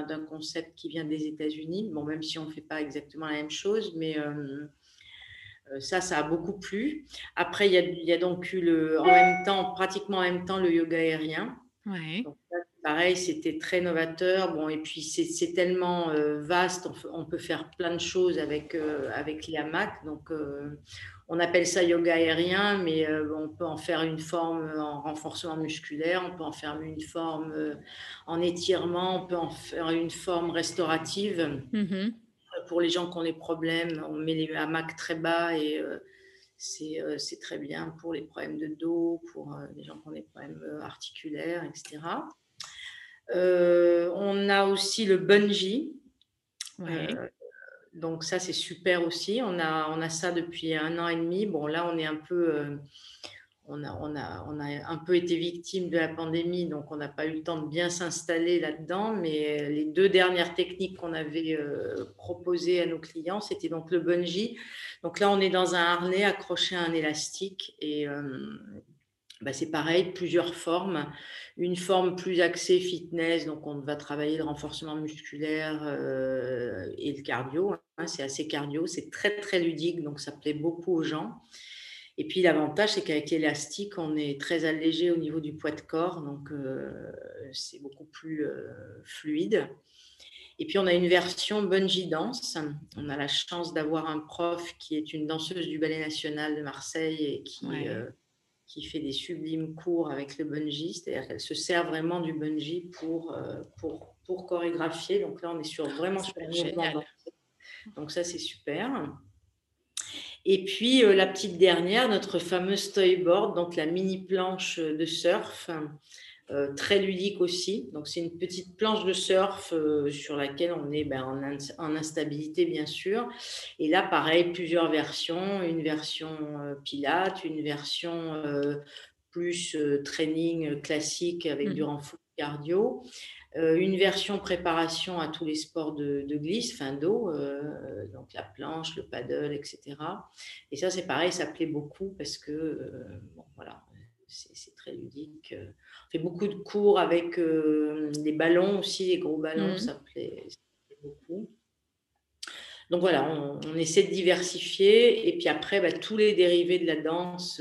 d'un concept qui vient des États-Unis. Bon, même si on ne fait pas exactement la même chose, mais euh, euh, ça, ça a beaucoup plu. Après, il y a, il y a donc eu le, en même temps, pratiquement en même temps, le yoga aérien. Ouais. Donc, là, pareil, c'était très novateur. Bon, et puis c'est tellement euh, vaste, on, on, peut faire plein de choses avec, euh, avec les hamacs. Donc, euh, on appelle ça yoga aérien, mais euh, on peut en faire une forme en renforcement musculaire, on peut en faire une forme euh, en étirement, on peut en faire une forme restaurative. Mmh. Pour les gens qui ont des problèmes, on met les hamacs très bas et euh, c'est très bien pour les problèmes de dos, pour les gens qui ont des problèmes articulaires, etc. Euh, on a aussi le bungee. Ouais. Euh, donc ça, c'est super aussi. On a, on a ça depuis un an et demi. Bon, là, on est un peu... On a un peu été victime de la pandémie, donc on n'a pas eu le temps de bien s'installer là-dedans. Mais les deux dernières techniques qu'on avait euh, proposées à nos clients, c'était donc le bungee. Donc là, on est dans un harnais accroché à un élastique et euh, bah, c'est pareil, plusieurs formes. Une forme plus axée fitness, donc on va travailler le renforcement musculaire euh, et le cardio. Hein, c'est assez cardio, c'est très très ludique, donc ça plaît beaucoup aux gens. Et puis l'avantage, c'est qu'avec l'élastique, on est très allégé au niveau du poids de corps, donc euh, c'est beaucoup plus euh, fluide. Et puis on a une version bungee danse. On a la chance d'avoir un prof qui est une danseuse du Ballet National de Marseille et qui ouais. euh, qui fait des sublimes cours avec le bungee, c'est-à-dire qu'elle se sert vraiment du bungee pour, euh, pour, pour chorégraphier. Donc là, on est sur, vraiment sur un mouvement. Donc ça, c'est super. Et puis, euh, la petite dernière, notre fameuse toyboard, donc la mini planche de surf, euh, très ludique aussi. Donc, c'est une petite planche de surf euh, sur laquelle on est ben, en, in en, instabilité, bien sûr. Et là, pareil, plusieurs versions. Une version euh, pilate, une version plus training classique avec mmh. du renfort cardio. Euh, une version préparation à tous les sports de, de glisse, fin d'eau, euh, donc la planche, le paddle, etc. Et ça, c'est pareil, ça plaît beaucoup parce que, euh, bon, voilà, c'est très ludique. On fait beaucoup de cours avec euh, les ballons aussi, les gros ballons, mmh. ça, plaît, ça, plaît, beaucoup. Donc voilà, on, on, essaie de diversifier. Et puis après, bah, tous les dérivés de la danse,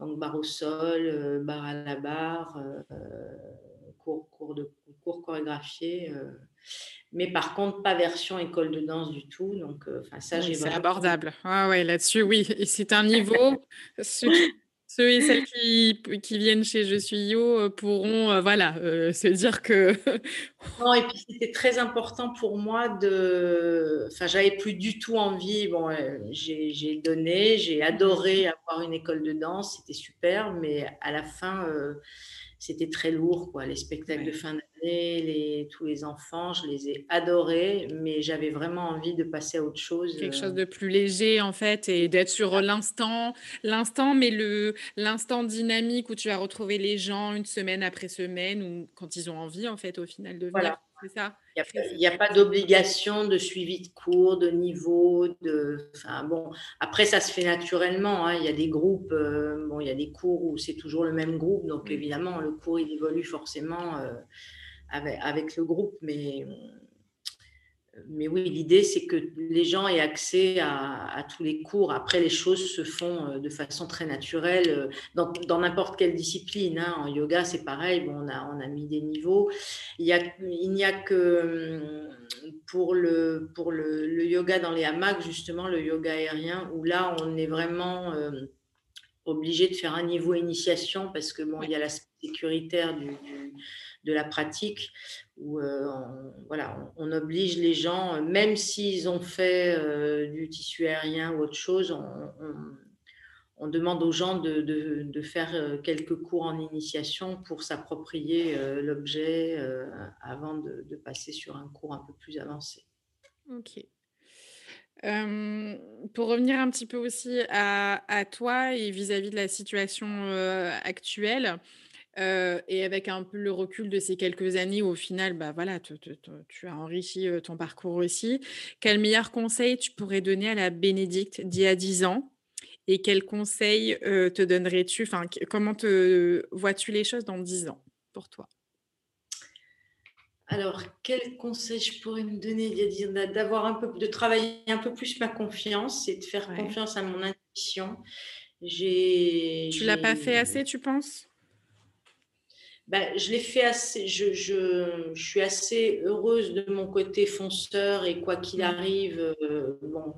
donc barre au sol, barre à la barre, cours, cours, de, cours chorégraphiés. Euh, mais par contre, pas version école de danse du tout. Donc, euh, ça, oui, c'est abordable. Ah ouais, là-dessus, oui. C'est un niveau. ceux, ceux, et celles qui, qui, viennent chez Je suis Yo pourront, euh, voilà, se dire que. non, et puis c'était très important pour moi de. Enfin, j'avais plus du tout envie. Bon, j'ai donné, j'ai adoré avoir une école de danse, c'était super, mais à la fin c'était très lourd, quoi. Les spectacles ouais. de fin d'année, les, tous les enfants, je les ai adorés, mais j'avais vraiment envie de passer à autre chose. Quelque chose de plus léger, en fait, et d'être sur l'instant, l'instant, mais le, l'instant dynamique où tu vas retrouver les gens une semaine après semaine, ou quand ils ont envie, en fait, au final, de venir. Voilà. C'est ça. Il n'y a, a, pas d'obligation de suivi de cours, de niveau. De... Enfin, bon, après, ça se fait naturellement. Hein. Il y a des groupes, euh, bon, il y a des cours où c'est toujours le même groupe. Donc, évidemment, le cours, il évolue forcément euh, avec, avec, le groupe. Mais, mais oui, l'idée, c'est que les gens aient accès à, à, tous les cours. Après, les choses se font euh, de façon très naturelle dans n'importe quelle discipline. Hein. En yoga, c'est pareil. Bon, on, a, on a mis des niveaux. Il n'y a, a que pour, le, pour le, le, yoga dans les hamacs, justement, le yoga aérien, où là, on est vraiment euh, obligé de faire un niveau initiation parce que, bon, il y a l'aspect sécuritaire du, du, de la pratique où euh, on, voilà, on, oblige les gens, même s'ils ont fait euh, du tissu aérien ou autre chose, on, demande aux gens de, faire quelques cours en initiation pour s'approprier euh, l'objet euh, avant de, passer sur un cours un peu plus avancé. Ok. Euh, pour revenir un petit peu aussi à, toi et vis-à-vis -vis de la situation euh, actuelle, euh, et avec un peu le recul de ces quelques années où au final, bah voilà, tu, as enrichi ton parcours aussi. Quel meilleur conseil tu pourrais donner à la Bénédicte d'il y a 10 ans? Et quels conseils euh, te donnerais-tu? Enfin, comment te vois-tu les choses dans 10 ans pour toi? Alors, quel conseil je pourrais me donner D'avoir un peu, de travailler un peu plus ma confiance et de faire confiance à mon intuition. Tu l'as pas fait assez, tu penses? Ben, je l'ai fait assez. Je, je, je, suis assez heureuse de mon côté fonceur et quoi qu'il mmh. arrive, euh, bon,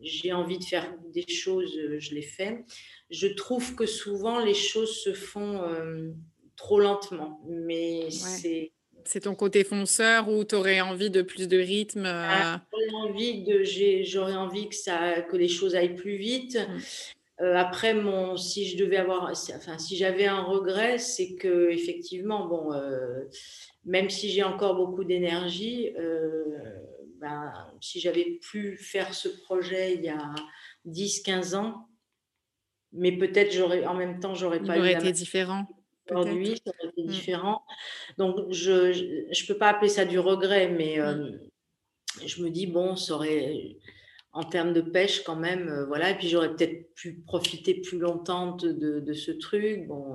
j'ai envie de faire des choses, euh, je les fais. Je trouve que souvent les choses se font euh, trop lentement, mais c'est c'est ton côté fonceur ou tu aurais envie de plus de rythme ah, J'aurais envie, de, j'aurais envie que, ça, que les choses aillent plus vite. Mmh. Euh, après, mon, si je devais avoir, enfin, si j'avais un regret, c'est que effectivement, bon, euh, même si j'ai encore beaucoup d'énergie, euh, ben, si j'avais pu faire ce projet il y a 10-15 ans, mais peut-être j'aurais, en même temps, j'aurais pas. Il aurait été différent. Aujourd'hui, ça aurait été mmh. différent. Donc, je ne peux pas appeler ça du regret, mais mmh. je me dis, bon, ça aurait, en termes de pêche quand même, voilà. Et puis, j'aurais peut-être pu profiter plus longtemps de, de, ce truc. Bon,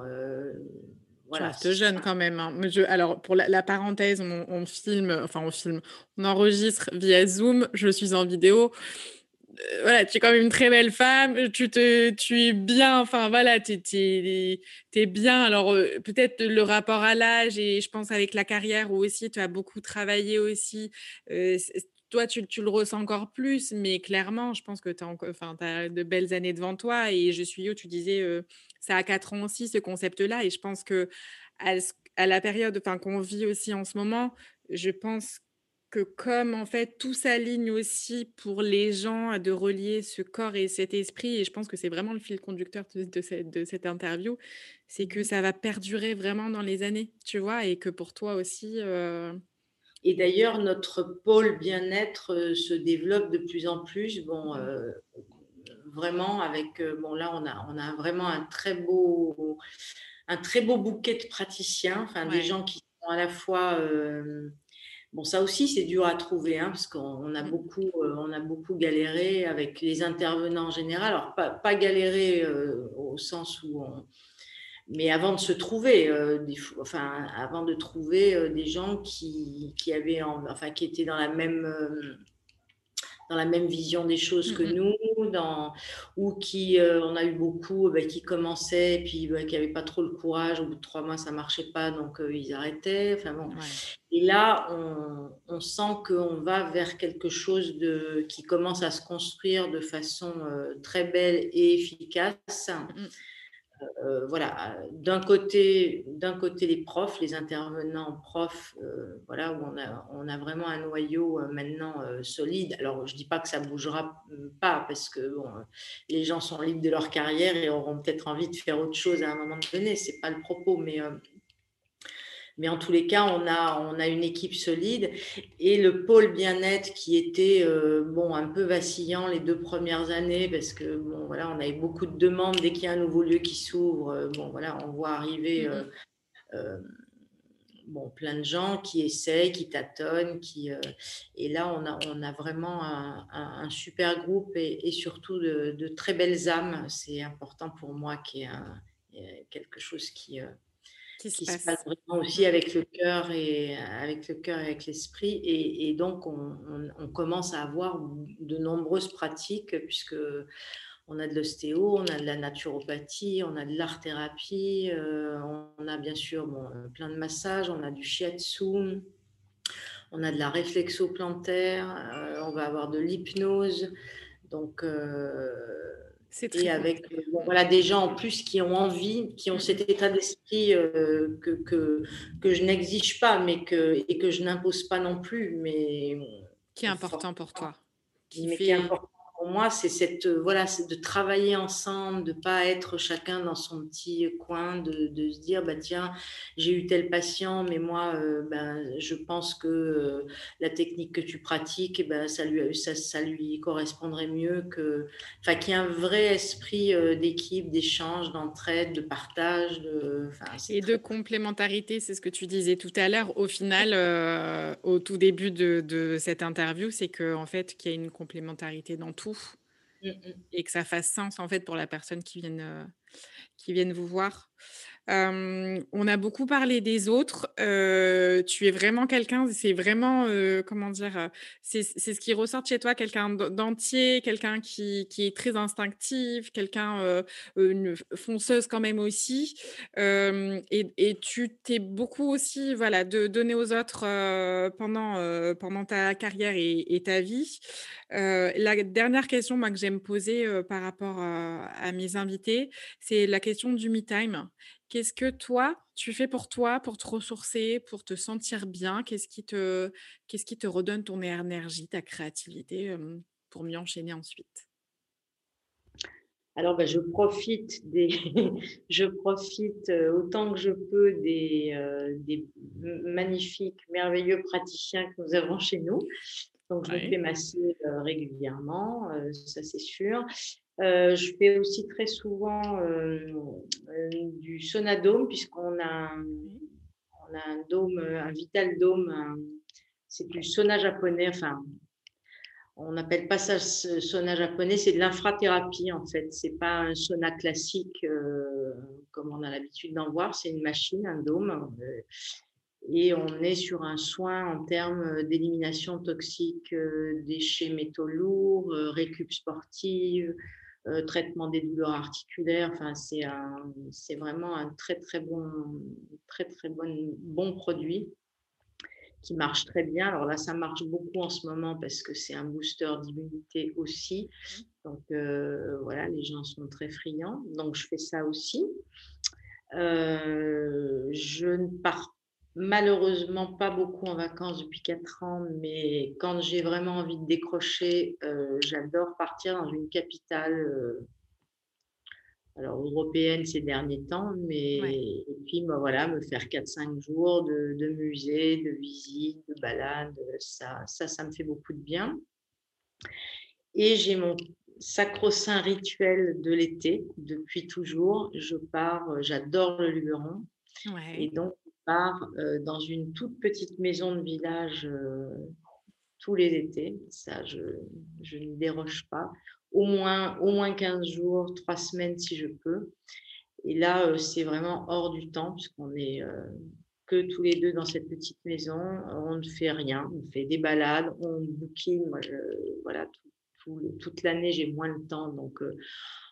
voilà. Tu jeune quand même. Hein. alors, pour la, parenthèse, on, on, filme, enfin, on filme, on enregistre via Zoom. Je suis en vidéo. Euh, voilà, tu es quand même une très belle femme, tu, te, tu es bien, enfin voilà, tu es, bien. Alors euh, peut-être le rapport à l'âge et je pense avec la carrière où aussi tu as beaucoup travaillé aussi. Toi, tu, le ressens encore plus, mais clairement, je pense que tu as, de belles années devant toi. Et je suis où tu disais, ça a quatre ans aussi, ce concept-là. Et je pense que à, à la période qu'on vit aussi en ce moment, je pense que comme en fait tout s'aligne aussi pour les gens de relier ce corps et cet esprit, et je pense que c'est vraiment le fil conducteur de, cette, de cette, interview, c'est que mmh ça va perdurer vraiment dans les années, tu vois, et que pour toi aussi. Euh et d'ailleurs, notre pôle bien-être euh, se développe de plus en plus. Bon, euh, vraiment, avec. bon, là, on a, on a vraiment un très beau, un très beau bouquet de praticiens, enfin, des gens qui sont à la fois Bon, ça aussi, c'est dur à trouver, hein, parce qu'on a, mmh. beaucoup, euh, on a beaucoup galéré avec les intervenants en général. Alors, pas, pas galéré euh, au sens où on... Mais avant de se trouver, euh, des, enfin, avant de trouver des gens qui, qui, avaient, enfin, qui étaient dans la même dans la même vision des choses que mmh nous, dans, ou qui, euh, on a eu beaucoup bah, qui commençaient et puis bah, qui n'avaient pas trop le courage. Au bout de trois mois, ça ne marchait pas, donc euh, ils arrêtaient. Enfin, bon. Et là, on, on sent qu'on va vers quelque chose de, qui commence à se construire de façon euh, très belle et efficace. Mmh euh, voilà, d'un côté, les profs, les intervenants profs, euh, voilà, on a, vraiment un noyau euh, maintenant solide. Alors, je dis pas que ça bougera pas parce que les gens sont libres de leur carrière et auront peut-être envie de faire autre chose à un moment donné. C'est pas le propos, mais mais en tous les cas, on a, on a une équipe solide. Et le pôle bien-être qui était euh, bon, un peu vacillant les deux premières années, parce que bon, voilà, on avait beaucoup de demandes dès qu'il y a un nouveau lieu qui s'ouvre. Euh, bon, voilà, on voit arriver euh, bon, plein de gens qui essayent, qui tâtonnent. Qui, et là, on a, on a vraiment un, super groupe et, surtout de, de, très belles âmes. C'est important pour moi qu'il y ait quelque chose qui qui, se, passe. vraiment aussi avec le cœur et avec le cœur et avec l'esprit. Et, donc, on, commence à avoir de nombreuses pratiques puisque on a de l'ostéo, on a de la naturopathie, on a de l'art-thérapie, euh, on a bien sûr bon, plein de massages, on a du shiatsu, on a de la réflexo-plantaire, euh, on va avoir de l'hypnose. Donc, euh, et avec voilà, des gens en plus qui ont envie, qui ont cet état d'esprit euh, que, que, que, je n'exige pas mais que, et que je n'impose pas non plus. Mais, qui est important pour toi qui, fait... qui est important pour moi, c'est cette euh, voilà, de travailler ensemble, de pas être chacun dans son petit coin, de, de se dire bah tiens, j'ai eu tel patient, mais moi, euh, ben, je pense que euh, la technique que tu pratiques, ben, ça lui ça, ça lui correspondrait mieux que, enfin, qu'il y ait un vrai esprit d'équipe, d'échange, d'entraide, de partage, de, et de complémentarité, c'est ce que tu disais tout à l'heure. Au final, au tout début de, de cette interview, c'est que en fait, qu'il y a une complémentarité dans tout Mmh, et que ça fasse sens en fait pour la personne qui qui viennent vous voir on a beaucoup parlé des autres. tu es vraiment quelqu'un, c'est vraiment, comment dire, c'est ce qui ressort chez toi, quelqu'un d'entier, quelqu'un qui, est très instinctif, quelqu'un, une fonceuse quand même aussi. Et, tu t'es beaucoup aussi, voilà, de donner aux autres pendant, pendant ta carrière et, ta vie. la dernière question moi, que j'aime poser par rapport à mes invités, c'est la question du me time. Qu'est-ce que toi, tu fais pour toi, pour te ressourcer, pour te sentir bien? Qu'est-ce qui te, qui te redonne ton énergie, ta créativité pour mieux enchaîner ensuite? Alors, ben, je profite des, je profite autant que je peux des, des magnifiques, merveilleux praticiens que nous avons chez nous. Donc, je me fais masser régulièrement, ça c'est sûr. Euh, je fais aussi très souvent euh, euh, du sonadome, puisqu'on a, on a un dôme, un vital dôme, c'est du sauna japonais, enfin, on n'appelle pas ça sauna japonais, c'est de l'infrathérapie en fait. C'est pas un sauna classique comme on a l'habitude d'en voir, c'est une machine, un dôme. Et on est sur un soin en termes d'élimination toxique, déchets métaux lourds, récup sportive, euh, traitement des douleurs articulaires. Enfin, c'est vraiment un très très bon, très très bon, bon produit qui marche très bien. Alors là, ça marche beaucoup en ce moment parce que c'est un booster d'immunité aussi. Donc euh, voilà, les gens sont très friands. Donc je fais ça aussi. Euh, je ne pars malheureusement pas beaucoup en vacances depuis quatre ans, mais quand j'ai vraiment envie de décrocher, euh, j'adore partir dans une capitale, euh, alors européenne ces derniers temps, mais et puis bah, voilà, me faire 4-5 jours de, de, musée, de visite, de balade, ça, ça, ça me fait beaucoup de bien. Et j'ai mon sacro-saint rituel de l'été depuis toujours. Je pars, j'adore le Luberon. Et donc, euh, dans une toute petite maison de village euh, tous les étés. Ça, je, je n'y déroge pas. Au moins, au moins 15 jours, 3 semaines si je peux. Et là, euh, c'est vraiment hors du temps, puisqu'on est que tous les deux dans cette petite maison. On ne fait rien. On fait des balades, on bouquine. voilà, toute l'année, j'ai moins le temps. Donc,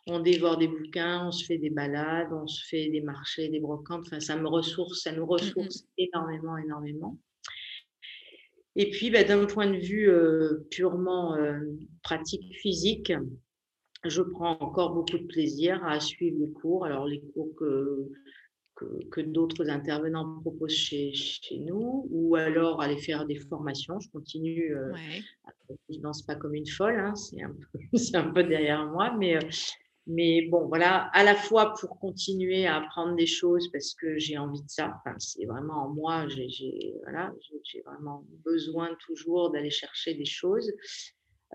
on dévore des bouquins, on se fait des balades, on se fait des marchés, des brocantes. Enfin, ça me ressource, ça nous ressource énormément, énormément. Et puis, bah, d'un point de vue euh, purement euh, pratique physique, je prends encore beaucoup de plaisir à suivre les cours. Alors, les cours que, que, d'autres intervenants proposent chez, chez, nous, ou alors aller faire des formations. Je continue, euh, je ne danse pas comme une folle, hein, c'est un, un, peu derrière moi, mais mais bon, voilà, à la fois pour continuer à apprendre des choses parce que j'ai envie de ça. Enfin, c'est vraiment en moi, j'ai voilà, vraiment besoin toujours d'aller chercher des choses.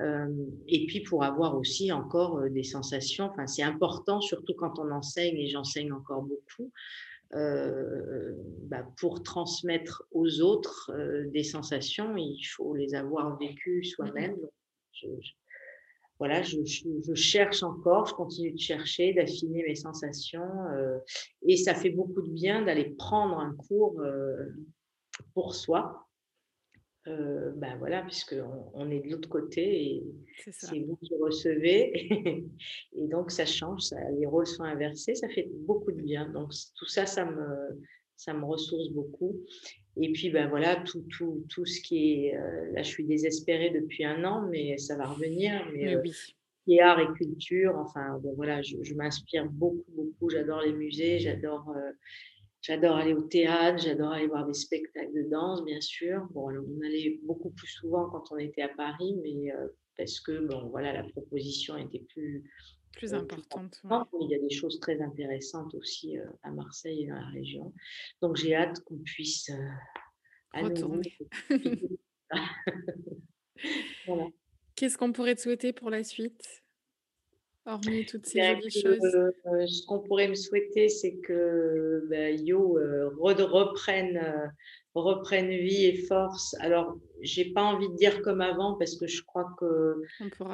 Euh, et puis pour avoir aussi encore euh, des sensations. Enfin, c'est important, surtout quand on enseigne, et j'enseigne encore beaucoup, euh, bah, pour transmettre aux autres des sensations, il faut les avoir vécues soi-même. Je, voilà, je, cherche encore, je continue de chercher, d'affiner mes sensations. Euh, et ça fait beaucoup de bien d'aller prendre un cours euh, pour soi. Euh, ben voilà, puisqu'on on est de l'autre côté et c'est vous qui recevez. et donc, ça change, ça, les rôles sont inversés, ça fait beaucoup de bien. Donc, tout ça, ça me, ça me ressource beaucoup. Et puis, ben voilà, tout, tout, tout ce qui est. Euh, là, je suis désespérée depuis un an, mais ça va revenir. Mais, oui. qui est art et culture, enfin, bon, voilà, je, m'inspire beaucoup, beaucoup. J'adore les musées, j'adore. Euh, j'adore aller au théâtre, j'adore aller voir des spectacles de danse, bien sûr. Bon, on allait beaucoup plus souvent quand on était à Paris, mais euh, parce que, bon, voilà, la proposition était plus, plus importante. Il y a des choses très intéressantes aussi euh, à Marseille et dans la région. Donc j'ai hâte qu'on puisse euh, retourner. Qu'est-ce qu'on pourrait te souhaiter pour la suite? Hormis toutes ces jolies choses. Euh, ce qu'on pourrait me souhaiter, c'est que bah, Yo reprenne reprennent vie et force. Alors, j'ai pas envie de dire comme avant parce que je crois que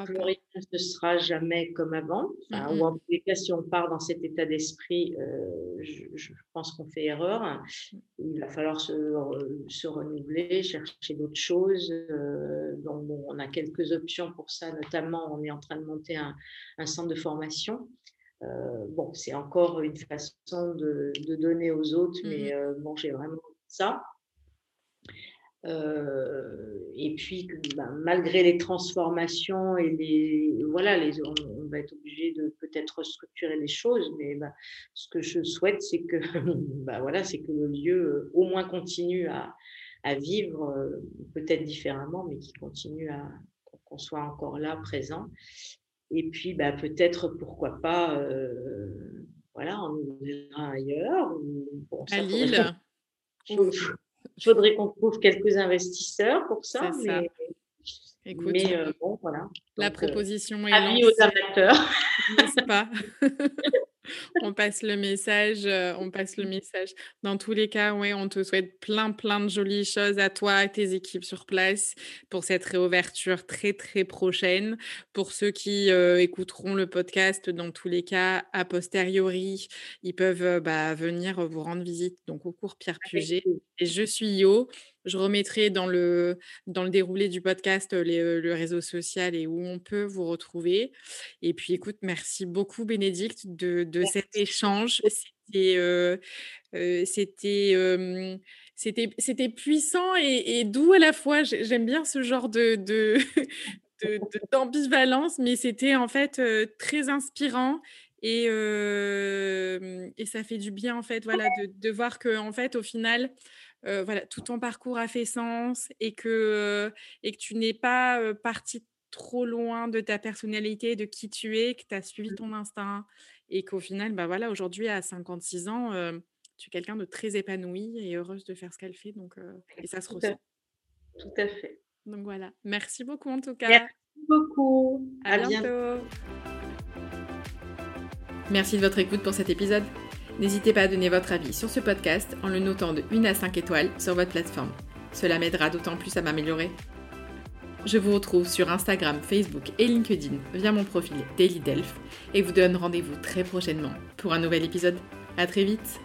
plus rien ne sera jamais comme avant. Ou en tous les cas, si on part dans cet état d'esprit, euh, je, pense qu'on fait erreur. Il va falloir se, se renouveler, chercher d'autres choses. Euh, donc, on a quelques options pour ça, notamment on est en train de monter un, un centre de formation. Euh, bon, c'est encore une façon de, de donner aux autres, mais bon, j'ai vraiment ça. Euh, et puis, ben, malgré les transformations et les voilà, les, on, va être obligé de peut-être restructurer les choses, mais ben, ce que je souhaite, c'est que ben, voilà, c'est que le lieu euh, au moins continue à, à vivre, euh, peut-être différemment, mais qui continue à qu'on soit encore là, présent. Et puis, ben, peut-être, pourquoi pas, voilà, on ouvrira ailleurs. Bon, à Lille. Il faudrait qu'on trouve quelques investisseurs pour ça. Mais, Écoute, mais euh, bon, voilà. la euh, proposition est avis aux amateurs. N'est-ce pas on passe le message, euh, on passe le message. Dans tous les cas, ouais, on te souhaite plein, plein de jolies choses à toi, et tes équipes sur place pour cette réouverture très, très prochaine. Pour ceux qui euh, écouteront le podcast, dans tous les cas, a posteriori, ils peuvent euh, bah, venir vous rendre visite donc au cours Pierre Puget. Et je suis Yo. Je remettrai dans le, dans le déroulé du podcast le réseau social et où on peut vous retrouver. Et puis, écoute, merci beaucoup, Bénédicte, de, de cet échange. C'était, c'était, puissant et, doux à la fois. J'aime bien ce genre de, de, d'ambivalence, mais c'était en fait très inspirant et, et ça fait du bien en fait, voilà, de, de voir que en fait, au final, voilà, tout ton parcours a fait sens et que, et que tu n'es pas parti trop loin de ta personnalité, de qui tu es, que tu as suivi mmh. ton instinct et qu'au final, bah voilà, aujourd'hui, à 56 ans, tu es quelqu'un de très épanoui et heureuse de faire ce qu'elle fait. Donc, et ça se ressent. Tout à fait. Donc voilà. Merci beaucoup en tout cas. Merci beaucoup. À, bientôt. Merci de votre écoute pour cet épisode. N'hésitez pas à donner votre avis sur ce podcast en le notant de 1 à 5 étoiles sur votre plateforme. Cela m'aidera d'autant plus à m'améliorer. Je vous retrouve sur Instagram, Facebook et LinkedIn via mon profil Daily Delph et vous donne rendez-vous très prochainement pour un nouvel épisode. À très vite